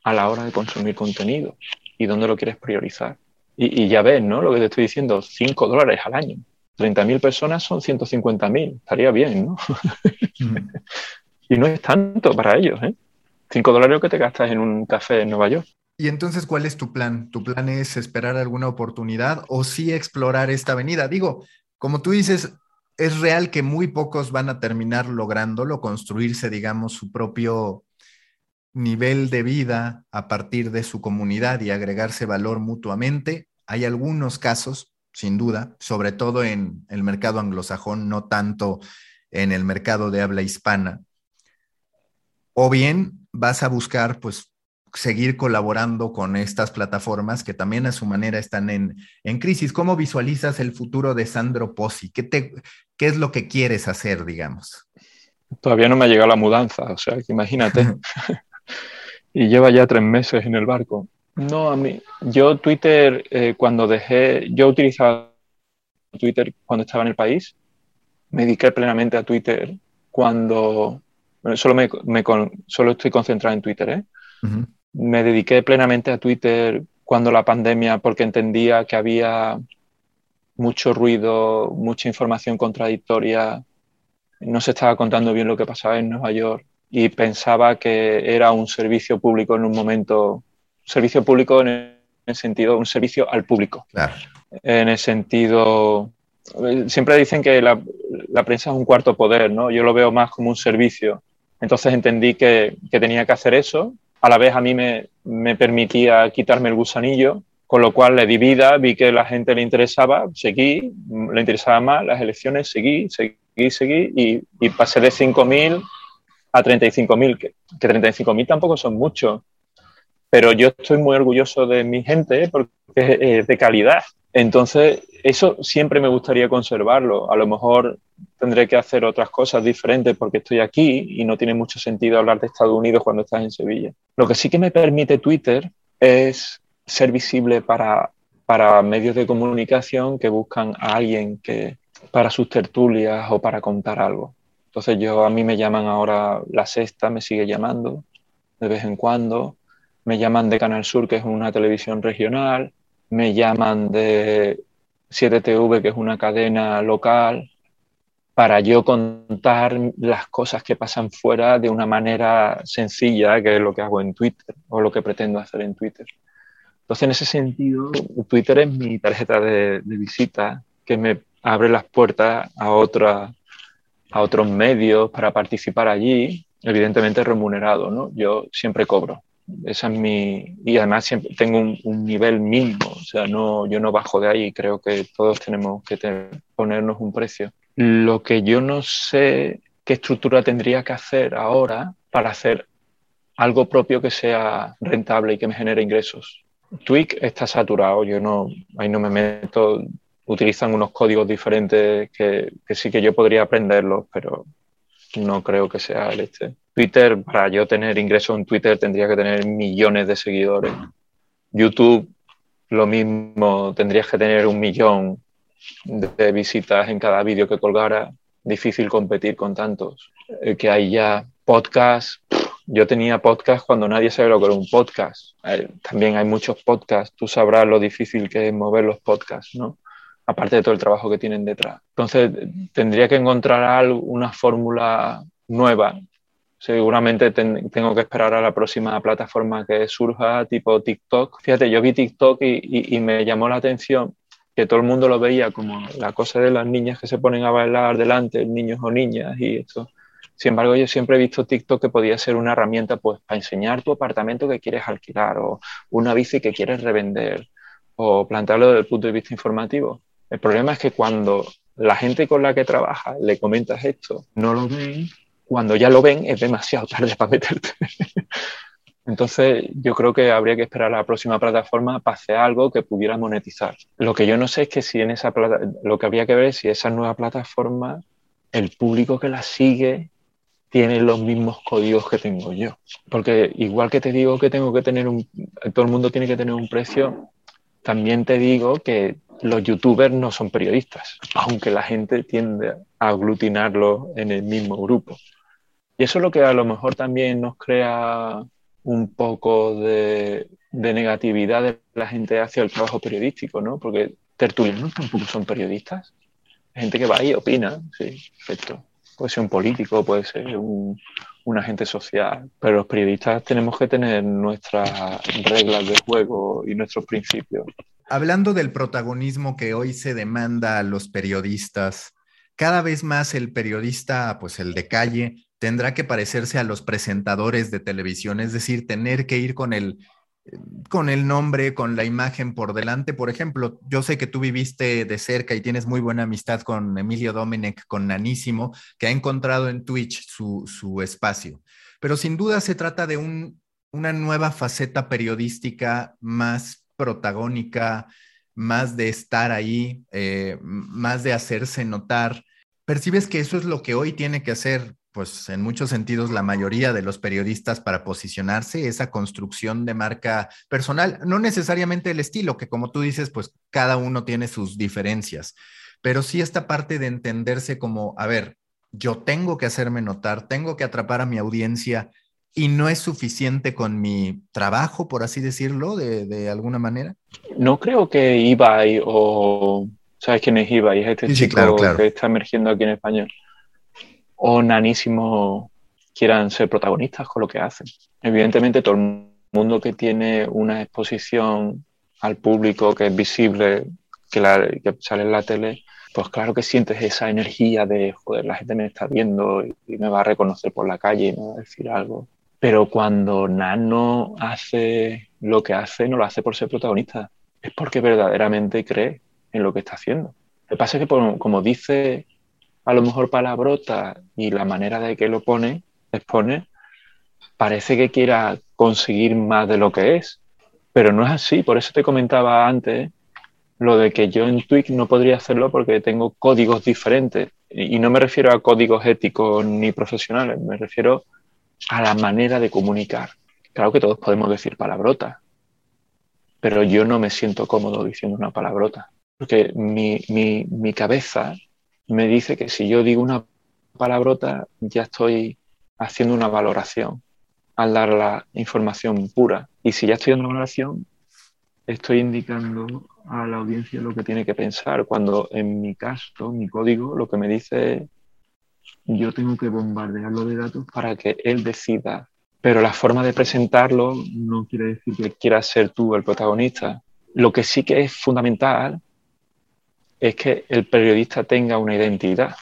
[SPEAKER 1] a la hora de consumir contenido y dónde lo quieres priorizar. Y, ya ves, ¿no? Lo que te estoy diciendo, 5 dólares al año. 30.000 personas son 150.000. Estaría bien, ¿no? Mm. [laughs] y no es tanto para ellos, ¿eh? 5 dólares que te gastas en un café en Nueva York.
[SPEAKER 2] Y entonces, ¿cuál es tu plan? ¿Tu plan es esperar alguna oportunidad o sí explorar esta avenida? Digo, como tú dices, es real que muy pocos van a terminar lográndolo, construirse, digamos, su propio nivel de vida a partir de su comunidad y agregarse valor mutuamente. Hay algunos casos, sin duda, sobre todo en el mercado anglosajón, no tanto en el mercado de habla hispana. O bien vas a buscar, pues, seguir colaborando con estas plataformas que también a su manera están en, crisis. ¿Cómo visualizas el futuro de Sandro Pozzi? ¿Qué, te, ¿Qué es lo que quieres hacer, digamos?
[SPEAKER 1] Todavía no me ha llegado la mudanza, o sea, que imagínate. [laughs] [laughs] y lleva ya tres meses en el barco. No, a mí, yo Twitter, eh, cuando dejé, yo utilizaba Twitter cuando estaba en el país, me dediqué plenamente a Twitter cuando, solo, me, solo estoy concentrado en Twitter, ¿eh? Me dediqué plenamente a Twitter cuando la pandemia, porque entendía que había mucho ruido, mucha información contradictoria, no se estaba contando bien lo que pasaba en Nueva York y pensaba que era un servicio público en un momento, servicio público en el sentido, un servicio al público. En el sentido, siempre dicen que la, prensa es un cuarto poder, ¿no? Yo lo veo más como un servicio. Entonces entendí que, tenía que hacer eso. A la vez a mí me, me permitía quitarme el gusanillo con lo cual le di vida, vi que la gente le interesaba, seguí, le interesaba más las elecciones, seguí, seguí, seguí y, y pasé de 5.000 a 35.000, que, que 35.000 tampoco son muchos, pero yo estoy muy orgulloso de mi gente porque es de calidad. Entonces, eso siempre me gustaría conservarlo. A lo mejor tendré que hacer otras cosas diferentes porque estoy aquí y no tiene mucho sentido hablar de Estados Unidos cuando estás en Sevilla. Lo que sí que me permite Twitter es ser visible para, para medios de comunicación que buscan a alguien que para sus tertulias o para contar algo. Entonces yo a mí me llaman ahora La Sexta, me sigue llamando de vez en cuando, me llaman de Canal Sur, que es una televisión regional, me llaman de 7TV, que es una cadena local, para yo contar las cosas que pasan fuera de una manera sencilla, que es lo que hago en Twitter o lo que pretendo hacer en Twitter. Entonces, en ese sentido, Twitter es mi tarjeta de, visita que me abre las puertas a otra a otros medios para participar allí, evidentemente remunerado, ¿no? Yo siempre cobro. Esa es mi... Y además siempre tengo un, nivel mínimo, o sea, no, yo no bajo de ahí, creo que todos tenemos que ponernos un precio. Lo que yo no sé qué estructura tendría que hacer ahora para hacer algo propio que sea rentable y que me genere ingresos. Twig está saturado, yo no, ahí no me meto, utilizan unos códigos diferentes que, sí que yo podría aprenderlos, pero no creo que sea el este. Twitter, para yo tener ingresos en Twitter tendría que tener millones de seguidores. YouTube, lo mismo, tendrías que tener un millón de visitas en cada vídeo que colgara. Difícil competir con tantos. Eh, que hay ya podcast. Yo tenía podcast cuando nadie sabía lo que era un podcast. Eh, también hay muchos podcasts. Tú sabrás lo difícil que es mover los podcasts, ¿no? Aparte de todo el trabajo que tienen detrás. Entonces, tendría que encontrar una fórmula nueva. Seguramente tengo que esperar a la próxima plataforma que surja, tipo TikTok. Fíjate, yo vi TikTok y, me llamó la atención que todo el mundo lo veía como la cosa de las niñas que se ponen a bailar delante, niños o niñas y esto. Sin embargo, yo siempre he visto TikTok que podía ser una herramienta pues, para enseñar tu apartamento que quieres alquilar o una bici que quieres revender o plantearlo desde el punto de vista informativo. El problema es que cuando la gente con la que trabaja le comentas esto, no lo ven, cuando ya lo ven es demasiado tarde para meterte. [laughs] Entonces, yo creo que habría que esperar a la próxima plataforma para hacer algo que pudiera monetizar. Lo que yo no sé es que si en esa plata, lo que habría que ver es si esa nueva plataforma, el público que la sigue tiene los mismos códigos que tengo yo. Porque igual que te digo que tengo que tener un, todo el mundo tiene que tener un precio, también te digo que los youtubers no son periodistas, aunque la gente tiende a aglutinarlos en el mismo grupo. Y eso es lo que a lo mejor también nos crea un poco de, negatividad de la gente hacia el trabajo periodístico, ¿no? Porque tertulianos tampoco son periodistas. Gente que va y opina, sí, perfecto. Puede ser un político, puede ser un, un agente social, pero los periodistas tenemos que tener nuestras reglas de juego y nuestros principios.
[SPEAKER 2] Hablando del protagonismo que hoy se demanda a los periodistas, cada vez más el periodista, pues el de calle, tendrá que parecerse a los presentadores de televisión, es decir, tener que ir con el, con el nombre, con la imagen por delante. Por ejemplo, yo sé que tú viviste de cerca y tienes muy buena amistad con Emilio Domenech, con Nanísimo, que ha encontrado en Twitch su, su espacio. Pero sin duda se trata de un, una nueva faceta periodística más protagónica, más de estar ahí, eh, más de hacerse notar. ¿Percibes que eso es lo que hoy tiene que hacer pues en muchos sentidos la mayoría de los periodistas para posicionarse, esa construcción de marca personal, no necesariamente el estilo, que como tú dices, pues cada uno tiene sus diferencias, pero sí esta parte de entenderse como, a ver, yo tengo que hacerme notar, tengo que atrapar a mi audiencia y no es suficiente con mi trabajo, por así decirlo, de, alguna manera.
[SPEAKER 1] No creo que Ibai o... ¿Sabes quién es Ibai? Es este chico que está emergiendo aquí en español o nanísimo quieran ser protagonistas con lo que hacen. Evidentemente todo el mundo que tiene una exposición al público que es visible, que, sale en la tele, pues claro que sientes esa energía de, joder, la gente me está viendo y, me va a reconocer por la calle y me va a decir algo. Pero cuando Nano hace lo que hace, no lo hace por ser protagonista, es porque verdaderamente cree en lo que está haciendo. Lo que pasa es que, como dice a lo mejor palabrota y la manera de que lo pone, expone, parece que quiera conseguir más de lo que es, pero no es así. Por eso te comentaba antes lo de que yo en Twitch no podría hacerlo porque tengo códigos diferentes. Y no me refiero a códigos éticos ni profesionales, me refiero a la manera de comunicar. Claro que todos podemos decir palabrota, pero yo no me siento cómodo diciendo una palabrota, porque mi, mi, mi cabeza me dice que si yo digo una palabrota ya estoy haciendo una valoración al dar la información pura. Y si ya estoy dando una valoración, estoy indicando a la audiencia lo que tiene que pensar, cuando en mi caso, mi código, lo que me dice es, yo tengo que bombardearlo de datos para que él decida. Pero la forma de presentarlo no quiere decir que quieras ser tú el protagonista. Lo que sí que es fundamental es que el periodista tenga una identidad,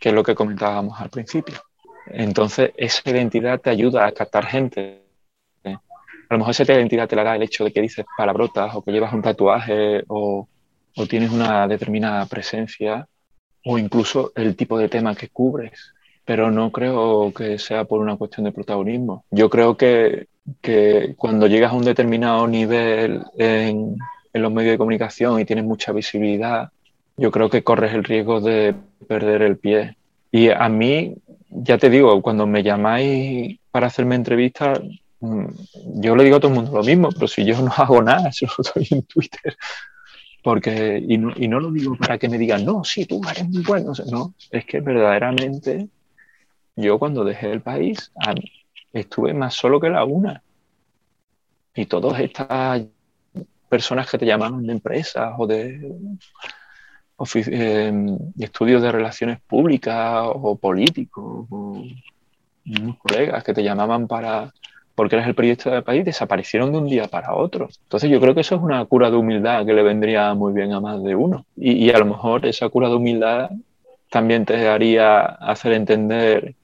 [SPEAKER 1] que es lo que comentábamos al principio. Entonces, esa identidad te ayuda a captar gente. A lo mejor esa identidad te la da el hecho de que dices palabrotas o que llevas un tatuaje o, tienes una determinada presencia o incluso el tipo de tema que cubres. Pero no creo que sea por una cuestión de protagonismo. Yo creo que, que cuando llegas a un determinado nivel en, en los medios de comunicación y tienes mucha visibilidad, yo creo que corres el riesgo de perder el pie. Y a mí, ya te digo, cuando me llamáis para hacerme entrevistas, mm, yo le digo a todo el mundo lo mismo, pero si yo no [laughs] hago nada, solo estoy en Twitter. Porque, y no, y no lo digo para que me digan, no, sí, tú eres muy bueno. no, es que verdaderamente yo cuando dejé el país estuve más solo que la una. Y todas estas personas que te llamaban de empresas o de em, estudios de relaciones públicas o políticos o unos colegas que te llamaban para porque eres el periodista del país, desaparecieron de un día para otro. Entonces yo creo que eso es una cura de humildad que le vendría muy bien a más de uno. Y, y a lo mejor esa cura de humildad también te haría hacer entender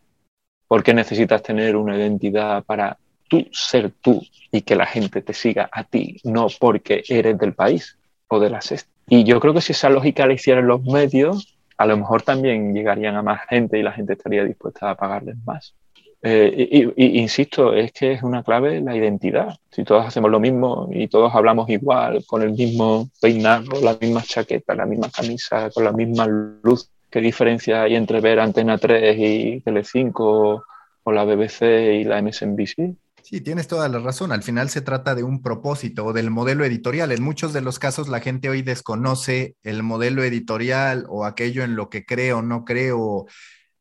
[SPEAKER 1] por qué necesitas tener una identidad para tú ser tú y que la gente te siga a ti, no porque eres del país o de la sexta. Y yo creo que si esa lógica la hicieran los medios, a lo mejor también llegarían a más gente y la gente estaría dispuesta a pagarles más. Eh, y, insisto, es que es una clave la identidad. Si todos hacemos lo mismo y todos hablamos igual, con el mismo peinado, la misma chaqueta, la misma camisa, con la misma luz, ¿qué diferencia hay entre ver Antena 3 y Telecinco o la BBC y la MSNBC?
[SPEAKER 2] Sí, tienes toda la razón. Al final se trata de un propósito o del modelo editorial. En muchos de los casos la gente hoy desconoce el modelo editorial o aquello en lo que cree o no cree o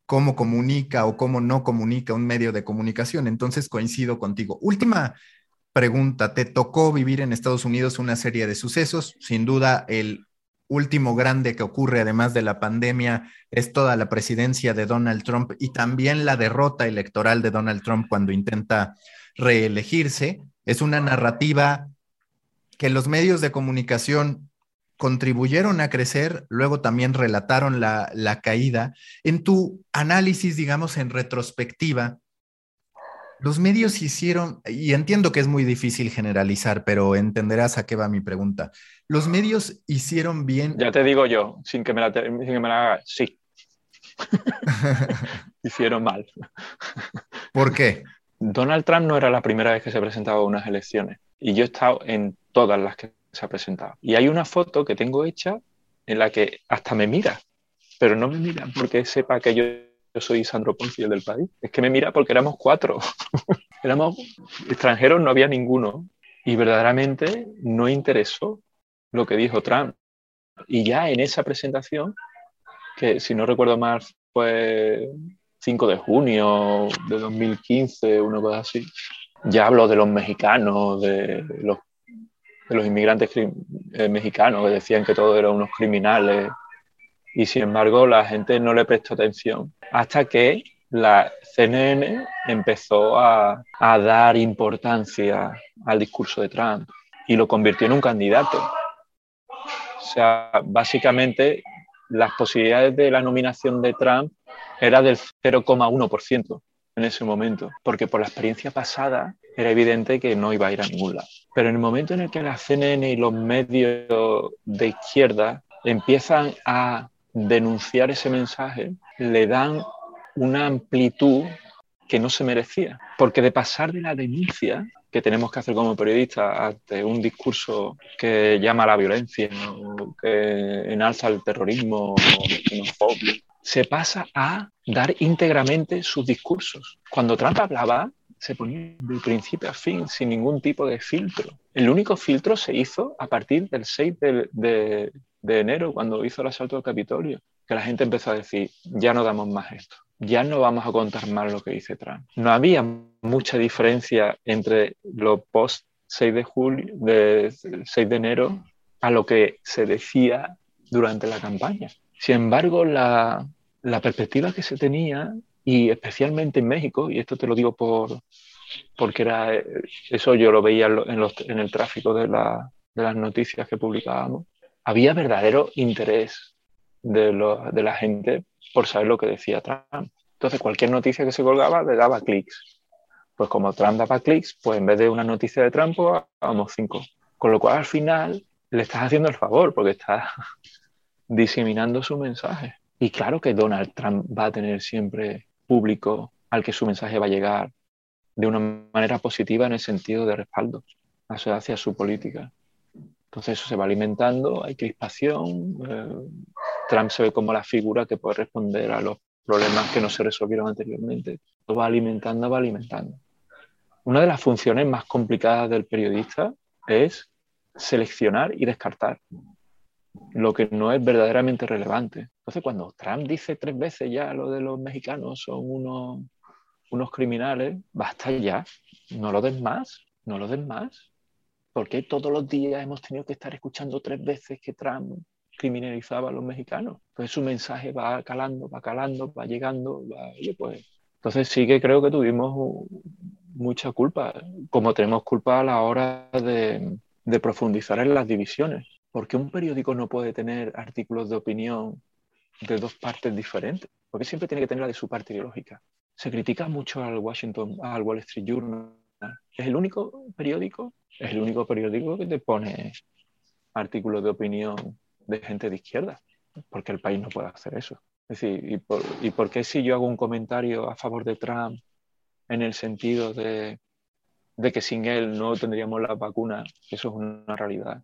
[SPEAKER 2] cómo comunica o cómo no comunica un medio de comunicación. Entonces coincido contigo. Última pregunta. Te tocó vivir en Estados Unidos una serie de sucesos. Sin duda, el último grande que ocurre, además de la pandemia, es toda la presidencia de Donald Trump y también la derrota electoral de Donald Trump cuando intenta reelegirse. Es una narrativa que los medios de comunicación contribuyeron a crecer, luego también relataron la, la caída. En tu análisis, digamos, en retrospectiva, los medios hicieron, y entiendo que es muy difícil generalizar, pero entenderás a qué va mi pregunta. Los medios hicieron bien.
[SPEAKER 1] Ya te digo yo, sin que me la, sin que me la haga, sí. [laughs] hicieron mal.
[SPEAKER 2] ¿Por qué?
[SPEAKER 1] Donald Trump no era la primera vez que se presentaba a unas elecciones y yo he estado en todas las que se ha presentado. Y hay una foto que tengo hecha en la que hasta me mira, pero no me mira porque sepa que yo soy Sandro Ponce, del país. Es que me mira porque éramos cuatro. [laughs] éramos extranjeros, no había ninguno. Y verdaderamente no interesó lo que dijo Trump. Y ya en esa presentación, que si no recuerdo mal fue 5 de junio de 2015, una cosa así, ya habló de los mexicanos, de los, inmigrantes eh, mexicanos que decían que todos eran unos criminales. Y sin embargo la gente no le prestó atención. Hasta que la CNN empezó a, dar importancia al discurso de Trump y lo convirtió en un candidato. O sea, básicamente las posibilidades de la nominación de Trump era del 0,1% en ese momento, porque por la experiencia pasada era evidente que no iba a ir a ningún lado. Pero en el momento en el que la CNN y los medios de izquierda empiezan a denunciar ese mensaje, le dan una amplitud que no se merecía. Porque de pasar de la denuncia que tenemos que hacer como periodistas ante un discurso que llama a la violencia, o que enalza el terrorismo, se pasa a dar íntegramente sus discursos. Cuando Trump hablaba, se ponía de principio a fin, sin ningún tipo de filtro. El único filtro se hizo a partir del 6 de, de enero, cuando hizo el asalto al Capitolio, que la gente empezó a decir, ya no damos más esto, ya no vamos a contar más lo que dice Trump. No había mucha diferencia entre lo post 6 de julio, de 6 de enero, a lo que se decía durante la campaña. Sin embargo, la, la perspectiva que se tenía, y especialmente en México, y esto te lo digo por, porque era, eso yo lo veía en, los, en el tráfico de, la, de las noticias que publicábamos, había verdadero interés de, de, la gente por saber lo que decía Trump. Entonces, cualquier noticia que se colgaba le daba clics. Pues como Trump daba clics, pues en vez de una noticia de Trump, pues hagamos cinco. Con lo cual, al final, le estás haciendo el favor porque estás [laughs] diseminando su mensaje. Y claro que Donald Trump va a tener siempre público al que su mensaje va a llegar de una manera positiva en el sentido de respaldo hacia su política. Entonces eso se va alimentando, hay crispación, eh, Trump se ve como la figura que puede responder a los problemas que no se resolvieron anteriormente. Lo va alimentando, va alimentando. Una de las funciones más complicadas del periodista es seleccionar y descartar lo que no es verdaderamente relevante. Entonces, cuando Trump dice tres veces ya lo de los mexicanos son unos, unos criminales, basta ya, no lo den más, no lo den más. ¿Por qué todos los días hemos tenido que estar escuchando tres veces que Trump criminalizaba a los mexicanos? Pues su mensaje va calando, va calando, va llegando, va, pues. Entonces sí que creo que tuvimos mucha culpa, como tenemos culpa a la hora de, de profundizar en las divisiones. ¿Por qué un periódico no puede tener artículos de opinión de dos partes diferentes? Porque siempre tiene que tener la de su parte ideológica. Se critica mucho al Washington, al Wall Street Journal. Es el único periódico es el único periódico que te pone artículos de opinión de gente de izquierda, porque el país no puede hacer eso. Es decir, ¿y por, qué si yo hago un comentario a favor de Trump en el sentido de, de que sin él no tendríamos la vacuna? Eso es una realidad.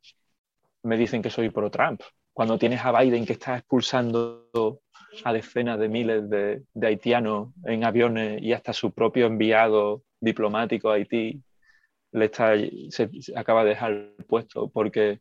[SPEAKER 1] Me dicen que soy pro Trump. Cuando tienes a Biden que está expulsando a decenas de miles de, de haitianos en aviones y hasta su propio enviado diplomático a Haití le está, se, acaba de dejar el puesto porque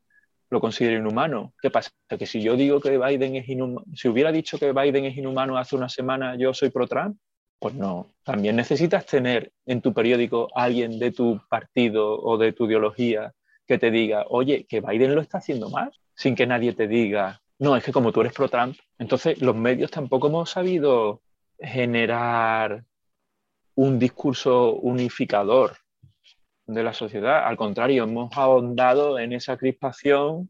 [SPEAKER 1] lo considera inhumano. ¿Qué pasa? Que si yo digo que Biden es inhumano, si hubiera dicho que Biden es inhumano hace una semana, yo soy pro Trump, pues no. También necesitas tener en tu periódico alguien de tu partido o de tu ideología que te diga, oye, que Biden lo está haciendo mal, sin que nadie te diga, no, es que como tú eres pro Trump, entonces los medios tampoco hemos sabido generar un discurso unificador de la sociedad. Al contrario, hemos ahondado en esa crispación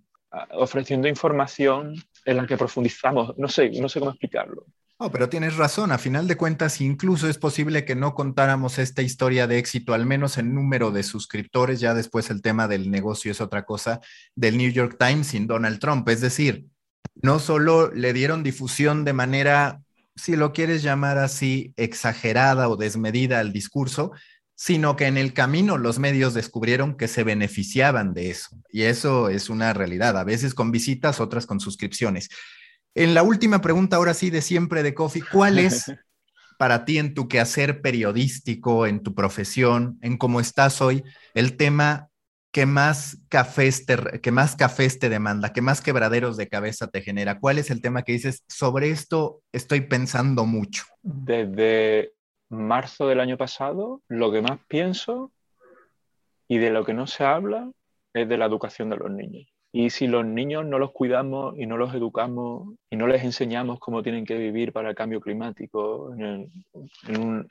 [SPEAKER 1] ofreciendo información en la que profundizamos. No sé, no sé cómo explicarlo.
[SPEAKER 2] No, pero tienes razón. A final de cuentas, incluso es posible que no contáramos esta historia de éxito, al menos en número de suscriptores. Ya después el tema del negocio es otra cosa del New York Times sin Donald Trump. Es decir, no solo le dieron difusión de manera, si lo quieres llamar así, exagerada o desmedida al discurso, sino que en el camino los medios descubrieron que se beneficiaban de eso. Y eso es una realidad, a veces con visitas, otras con suscripciones. En la última pregunta, ahora sí, de siempre de Coffee, ¿cuál es [laughs] para ti en tu quehacer periodístico, en tu profesión, en cómo estás hoy, el tema que más cafés te, que más cafés te demanda, que más quebraderos de cabeza te genera? ¿Cuál es el tema que dices, sobre esto estoy pensando mucho?
[SPEAKER 1] Desde marzo del año pasado, lo que más pienso y de lo que no se habla es de la educación de los niños. Y si los niños no los cuidamos y no los educamos y no les enseñamos cómo tienen que vivir para el cambio climático en, un,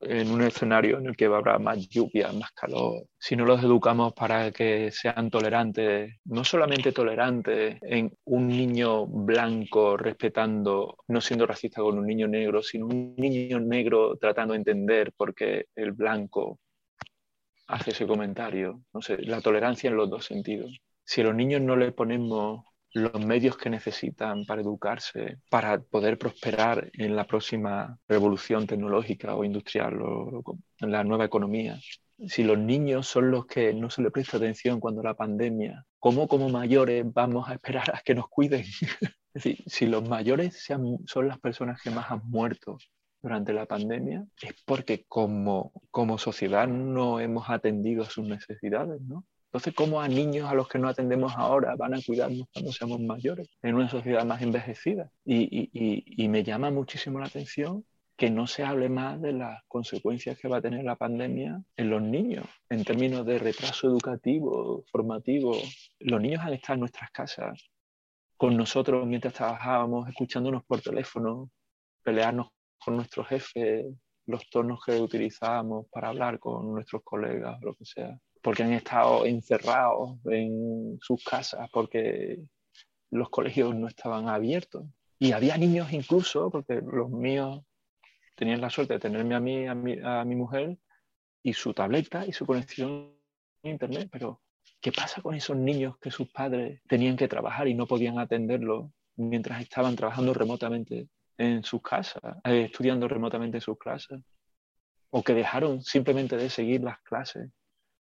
[SPEAKER 1] en, un, escenario en el que habrá más lluvia, más calor, si no los educamos para que sean tolerantes, no solamente tolerantes en un niño blanco respetando, no siendo racista con un niño negro, sino un niño negro tratando de entender por qué el blanco hace ese comentario. No sé, la tolerancia en los dos sentidos si a los niños no les ponemos los medios que necesitan para educarse, para poder prosperar en la próxima revolución tecnológica o industrial o en la nueva economía. Si los niños son los que no se les presta atención cuando la pandemia, ¿cómo como mayores vamos a esperar a que nos cuiden? [laughs] es decir, si los mayores son las personas que más han muerto durante la pandemia, es porque como, como sociedad no hemos atendido a sus necesidades, ¿no? Entonces, ¿cómo a niños a los que no atendemos ahora van a cuidarnos cuando seamos mayores en una sociedad más envejecida? Y, me llama muchísimo la atención que no se hable más de las consecuencias que va a tener la pandemia en los niños, en términos de retraso educativo, formativo. Los niños han estado en nuestras casas con nosotros mientras trabajábamos, escuchándonos por teléfono, pelearnos con nuestros jefes, los tonos que utilizábamos para hablar con nuestros colegas, lo que sea porque han estado encerrados en sus casas, porque los colegios no estaban abiertos. Y había niños incluso, porque los míos tenían la suerte de tenerme a mí, a mi, a mi mujer, y su tableta y su conexión a Internet, pero ¿qué pasa con esos niños que sus padres tenían que trabajar y no podían atenderlos mientras estaban trabajando remotamente en sus casas, eh, estudiando remotamente en sus clases? O que dejaron simplemente de seguir las clases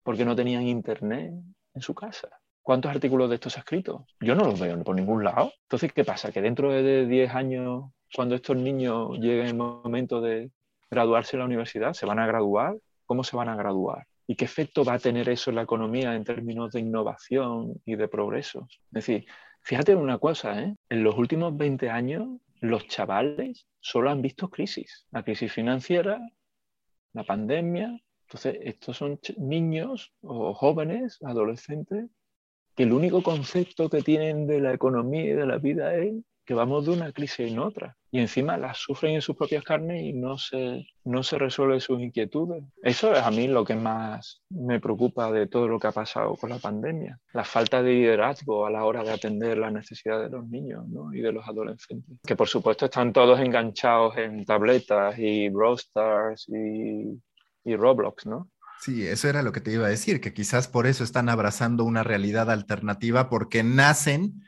[SPEAKER 1] porque no tenían internet en su casa. ¿Cuántos artículos de estos ha escrito? Yo no los veo por ningún lado. Entonces, ¿qué pasa? Que dentro de 10 años, cuando estos niños lleguen el momento de graduarse en la universidad, ¿se van a graduar? ¿Cómo se van a graduar? ¿Y qué efecto va a tener eso en la economía en términos de innovación y de progreso? Es decir, fíjate en una cosa, ¿eh? en los últimos 20 años los chavales solo han visto crisis. La crisis financiera, la pandemia, entonces, estos son niños o jóvenes, adolescentes, que el único concepto que tienen de la economía y de la vida es que vamos de una crisis en otra. Y encima las sufren en sus propias carnes y no se, no se resuelven sus inquietudes. Eso es a mí lo que más me preocupa de todo lo que ha pasado con la pandemia. La falta de liderazgo a la hora de atender las necesidades de los niños y de los adolescentes. Que por supuesto están todos enganchados en tabletas y Brawl y y Roblox, ¿no?
[SPEAKER 2] Sí, eso era lo que te iba a decir, que quizás por eso están abrazando una realidad alternativa, porque nacen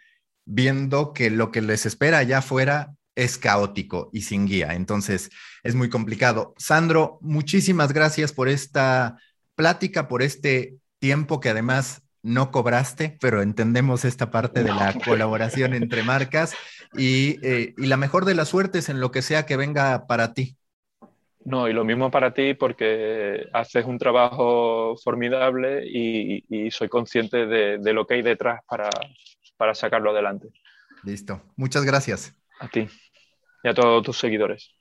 [SPEAKER 2] viendo que lo que les espera allá afuera es caótico y sin guía. Entonces, es muy complicado. Sandro, muchísimas gracias por esta plática, por este tiempo que además no cobraste, pero entendemos esta parte de la [laughs] colaboración entre marcas y, eh, y la mejor de las suertes en lo que sea que venga para ti.
[SPEAKER 1] No, y lo mismo para ti porque haces un trabajo formidable y, soy consciente de, lo que hay detrás para, para sacarlo adelante.
[SPEAKER 2] Listo. Muchas gracias.
[SPEAKER 1] A ti y a todos tus seguidores.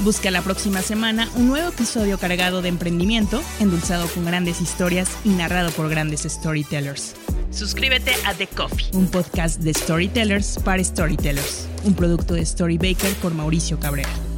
[SPEAKER 3] Busca la próxima semana un nuevo episodio cargado de emprendimiento, endulzado con grandes historias y narrado por grandes storytellers. Suscríbete a The Coffee, un podcast de storytellers para storytellers, un producto de Storybaker por Mauricio Cabrera.